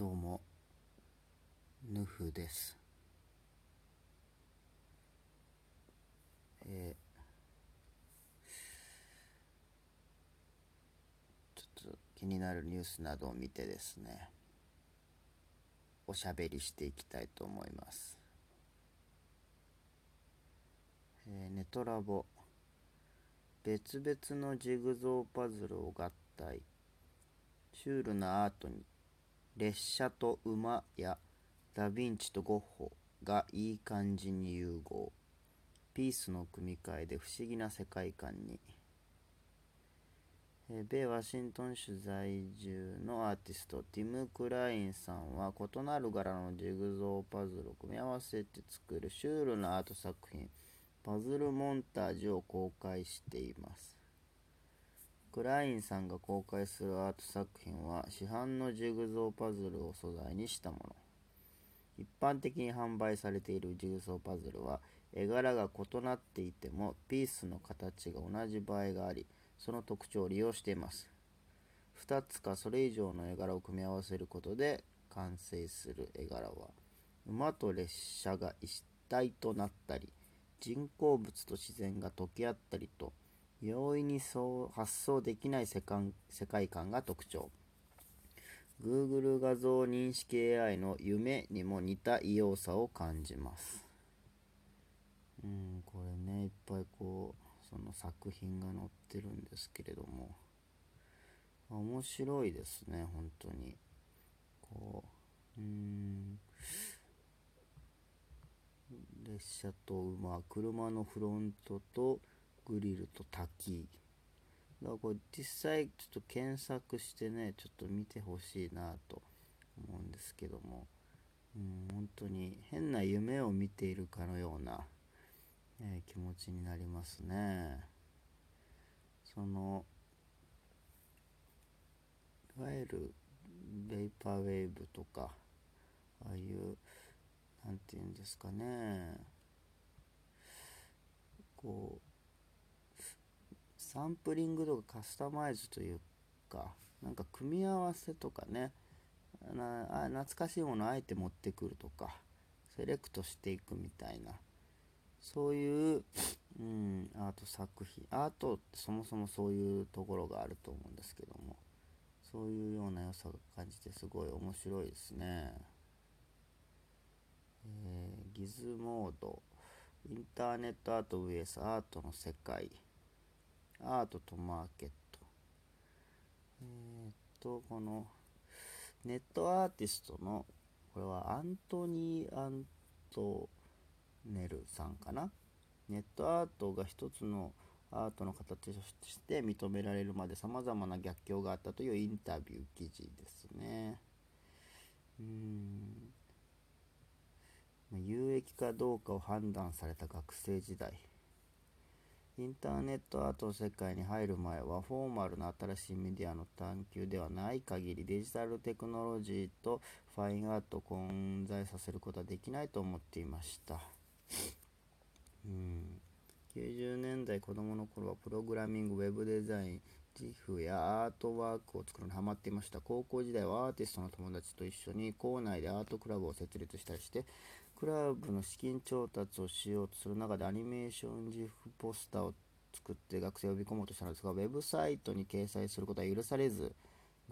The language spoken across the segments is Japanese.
どうも、ヌフです。えーちょっと気になるニュースなどを見てですね、おしゃべりしていきたいと思います。えーネトラボ別々のジグゾーパズルを合体シュールなアートに列車と馬やダ・ヴィンチとゴッホがいい感じに融合。ピースの組み替えで不思議な世界観に、米ワシントン州在住のアーティストティム・クラインさんは異なる柄のジグゾーパズルを組み合わせて作るシュールなアート作品。パズルモンタージュを公開しています。クラインさんが公開するアート作品は市販のジグゾーパズルを素材にしたもの。一般的に販売されているジグゾーパズルは絵柄が異なっていてもピースの形が同じ場合がありその特徴を利用しています。2つかそれ以上の絵柄を組み合わせることで完成する絵柄は馬と列車が一体となったり人工物と自然が溶け合ったりと容易にそう発想できない世界世界観が特徴。Google 画像認識 AI の夢にも似た異様さを感じます。うんこれねいっぱいこうその作品が載ってるんですけれども。面白いですね本当に。こううん。列車と馬車のフロントとグリルと滝。だからこれ実際ちょっと検索してねちょっと見てほしいなと思うんですけども。うん本当に変な夢を見ているかのような、え気持ちになりますね。そのいわゆるベイパーウェーブとかああいうなんていうんですかね。こうサンプリングとかカスタマイズというかなんか組み合わせとかね。なあ懐かしいものをあえて持ってくるとかセレクトしていくみたいな。そういう、うん、アート作品。アートってそもそもそういうところがあると思うんですけども。そういうような良さが感じてすごい面白いですね。えーギズモード。インターネットアート VS アートの世界。アートとマーケット。えーっとこのネットアーティストのこれはアントニー・アントネルさんかな？ネットアートが一つのアートの形として認められるまでさまざまな逆境があったというインタビュー記事ですね。うーん有益かどうかを判断された学生時代。インターネットアートの世界に入る前はフォーマルな新しいメディアの探求ではない限りデジタルテクノロジーとファインアートを混在させることはできないと思っていました。うん。90年代子供の頃はプログラミングウェブデザイン自負やアートワークを作るのにハマっていました。高校時代はアーティストの友達と一緒に校内でアートクラブを設立したりしてクラブの資金調達をしようとする中でアニメーション自負ポスターを作って学生を呼び込もうとしたのですがウェブサイトに掲載することは許されず。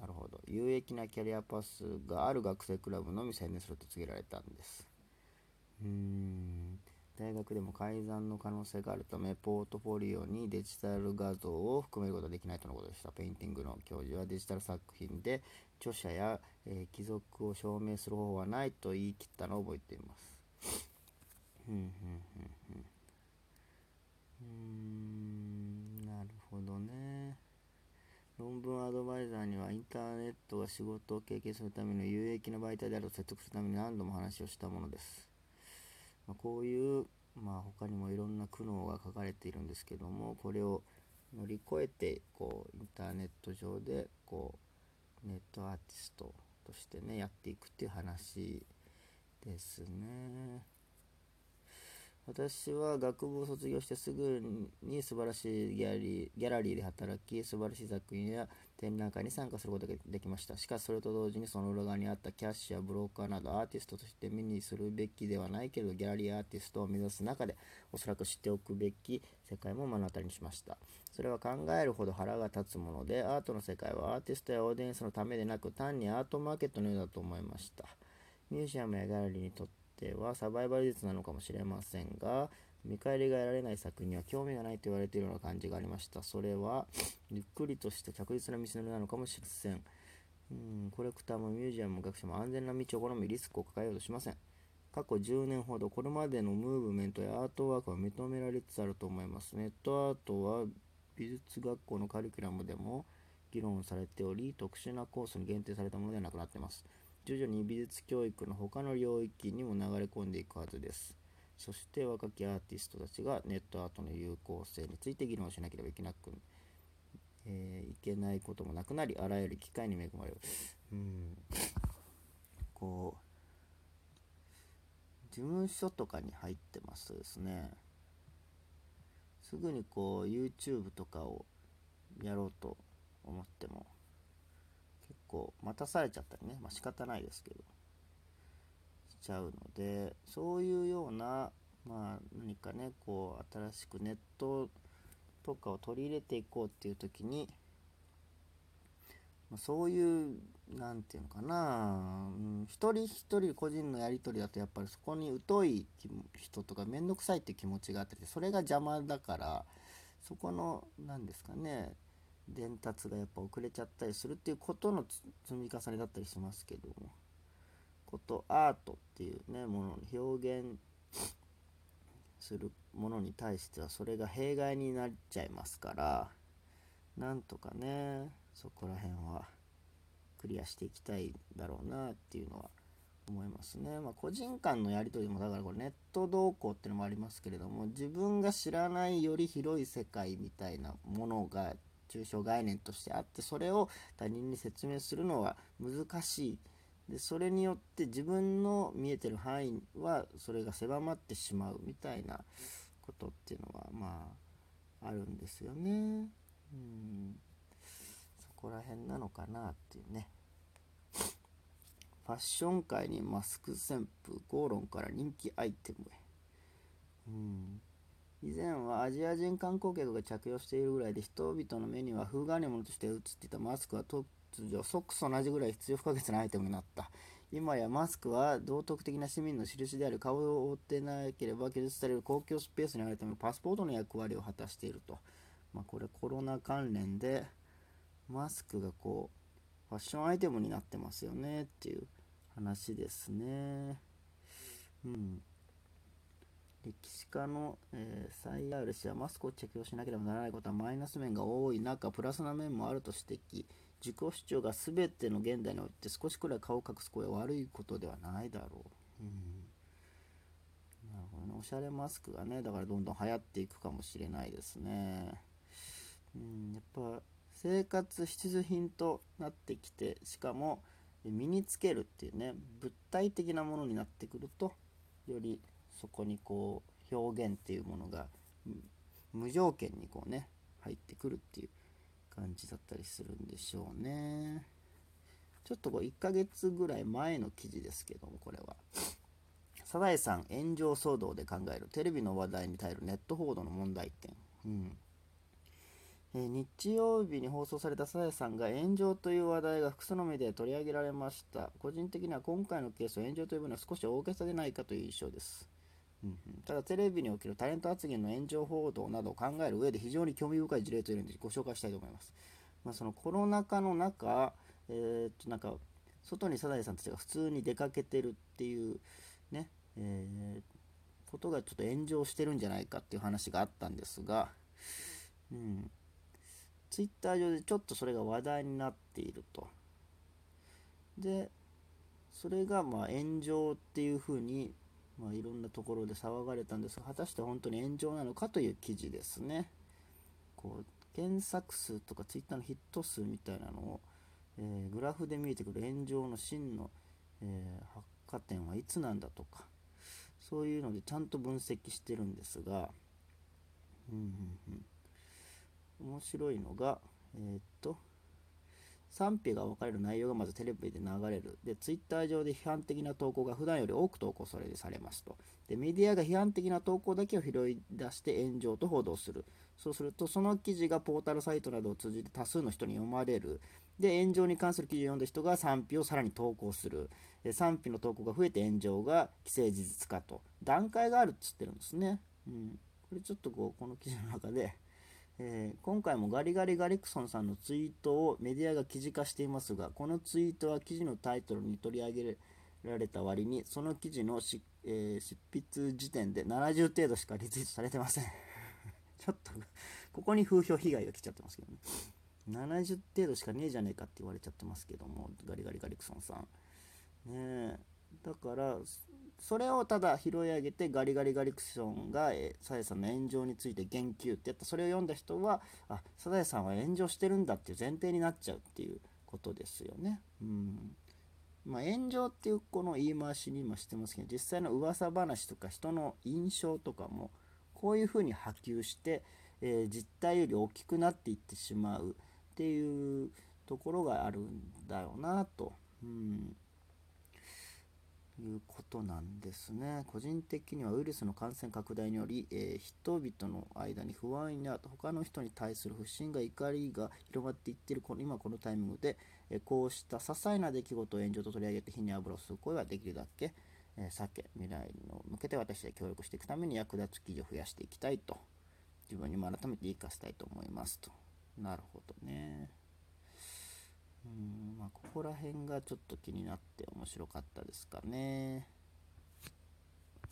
なるほど。有益なキャリアパスがある学生クラブのみ宣伝すると告げられたんです。うーん。大学でも改ざんの可能性があるためポートフォリオにデジタル画像を含めることができないとのことでした。ペインティングの教授はデジタル作品で著者や、えー帰属を証明する方法はないと言い切ったのを覚えています。ふんふんふんうんなるほどね。論文アドバイザーにはインターネットが仕事を経験するための有益な媒体であると説得するために何度も話をしたものです。まあ、こういう、まあ、他にもいろんな苦悩が書かれているんですけどもこれを乗り越えてこうインターネット上でこうネットアーティストとしてねやっていくっていう話ですね私は学部を卒業してすぐに素晴らしいギャラリーギャラリーで働き、素晴らしい作品や展覧会に参加することができました。しかしそれと同時にその裏側にあったキャッシュやブローカーなどアーティストとして目にするべきではないけれどギャラリーアーティストを目指す中でおそらく知っておくべき世界も目の当たりにしました。それは考えるほど腹が立つものでアートの世界はアーティストやオーディエンスのためでなく単にアートマーケットのようだと思いました。ミュージアムやギャラリーにとってはサバイバル術なのかもしれませんが見返りが得られない作品には興味がないと言われているような感じがありました。それは、ゆっくりとした着実な道のりなのかもしれません。うん、コレクターもミュージアムも学者も安全な道を好みリスクを抱えようとしません。過去10年ほどこれまでのムーブメントやアートワークは認められつつあると思います。ネットアートは美術学校のカリキュラムでも議論されており、特殊なコースに限定されたものではなくなっています。徐々に美術教育の他の領域にも流れ込んでいくはずです。そして若きアーティストたちがネットアートの有効性について議論しなければいけなく、えー、いけないこともなくなり、あらゆる機会に恵まれる。うん。こう、事務所とかに入ってますとですね、すぐにこう YouTube とかをやろうと思っても、構待たされちゃったりね、まあ仕方ないですけど、しちゃうのでそういうようなまあ何かねこう新しくネットとかを取り入れていこうっていう時に、まあ、そういう何て言うのかな、うん、一人一人個人のやり取りだとやっぱりそこに疎い人とか面倒くさいって気持ちがあってそれが邪魔だからそこの何ですかね伝達がやっぱ遅れちゃったりするっていうことの積み重ねだったりしますけども。ことアートっていうねものに表現するものに対してはそれが弊害になっちゃいますからなんとかねそこら辺はクリアしていきたいだろうなっていうのは思いますね。まあ、個人間のやり取りもだからこれネット動向っていうのもありますけれども自分が知らないより広い世界みたいなものが抽象概念としてあってそれを他人に説明するのは難しい。でそれによって自分の見えてる範囲はそれが狭まってしまうみたいなことっていうのはまああるんですよね。うんそこら辺なのかなっていうね。ファッション界にマスク旋風口論から人気アイテムへ。うん以前はアジア人観光客が着用しているぐらいで人々の目には風変わりものとして映っていたマスクはと通常ソックスと同じぐらい必要不可欠なアイテムになった。今やマスクは道徳的な市民の印である顔を覆ってなければ記述される公共スペースにあるためパスポートの役割を果たしていると。まあ、これコロナ関連でマスクがこうファッションアイテムになってますよねっていう話ですね。うん。歴史家の、えー、サイヤール氏はマスクを着用しなければならないことはマイナス面が多い中、プラスな面もあると指摘。自己主張が全ての現代において少しくらい顔を隠す声は悪いことではないだろう。うん、なるほどね。おしゃれマスクがね、だからどんどん流行っていくかもしれないですね。うん、やっぱ生活必需品となってきて、しかも身につけるっていうね、物体的なものになってくると、よりそこにこう表現っていうものが無条件にこうね、入ってくるっていう感じだったりするんでしょうね。ちょっとこう1ヶ月ぐらい前の記事ですけども、これは。サザエさん炎上騒動で考えるテレビの話題に耐えるネット報道の問題点。うんえ、日曜日に放送されたサザエさんが炎上という話題が複数のメディアで取り上げられました。個人的には今回のケースを炎上という分には少し大げさでないかという印象です。うんただテレビにおけるタレント発言の炎上報道などを考える上で非常に興味深い事例というのでご紹介したいと思います。まあ、そのコロナ禍の中、えー、っとなんか外にサザエさんたちが普通に出かけてるっていうね、えー、ことがちょっと炎上してるんじゃないかっていう話があったんですが、うん、ツイッター上でちょっとそれが話題になっていると。で、それがまあ炎上っていうふうにまあ、いろんなところで騒がれたんですが、果たして本当に炎上なのかという記事ですね。こう検索数とか Twitter のヒット数みたいなのを、えー、グラフで見えてくる炎上の真の、えー、発火点はいつなんだとか、そういうのでちゃんと分析してるんですが、うんうんうん、面白いのが、えー、っと、賛否が分かれる内容がまずテレビで流れる。で、ツイッター上で批判的な投稿が普段より多く投稿されされますと。で、メディアが批判的な投稿だけを拾い出して炎上と報道する。そうすると、その記事がポータルサイトなどを通じて多数の人に読まれる。で、炎上に関する記事を読んだ人が賛否をさらに投稿する。賛否の投稿が増えて炎上が既成事実化と。段階があるっつってるんですね。うん。これちょっとこう、この記事の中で、えー、今回もガリガリガリクソンさんのツイートをメディアが記事化していますが、このツイートは記事のタイトルに取り上げられた割に、その記事のし、えー、執筆時点で70程度しかリツイートされてません ちょっとここに風評被害が来ちゃってますけどね。70程度しかねえじゃねえかって言われちゃってますけども、ガリガリガリクソンさん。ねえだから、それをただ拾い上げてガリガリガリクションがサザエさんの炎上について言及ってやったそれを読んだ人はあサザエさんは炎上してるんだっていう前提になっちゃうっていうことですよね。うんまあ、炎上っていうこの言い回しに今してますけど実際の噂話とか人の印象とかもこういうふうに波及して、えー、実態より大きくなっていってしまうっていうところがあるんだよなと。うんいうことなんですね。個人的にはウイルスの感染拡大により、えー、人々の間に不安や他の人に対する不信が怒りが広がっていっているこの今このタイミングで、えー、こうした些細な出来事を炎上と取り上げて火に油を吸う声はできるだけ、えー、避け未来に向けて私で協力していくために役立つ記事を増やしていきたいと自分にも改めて言い聞かせたいと思いますと。なるほどね。うんまあ、ここら辺がちょっと気になって面白かったですかね。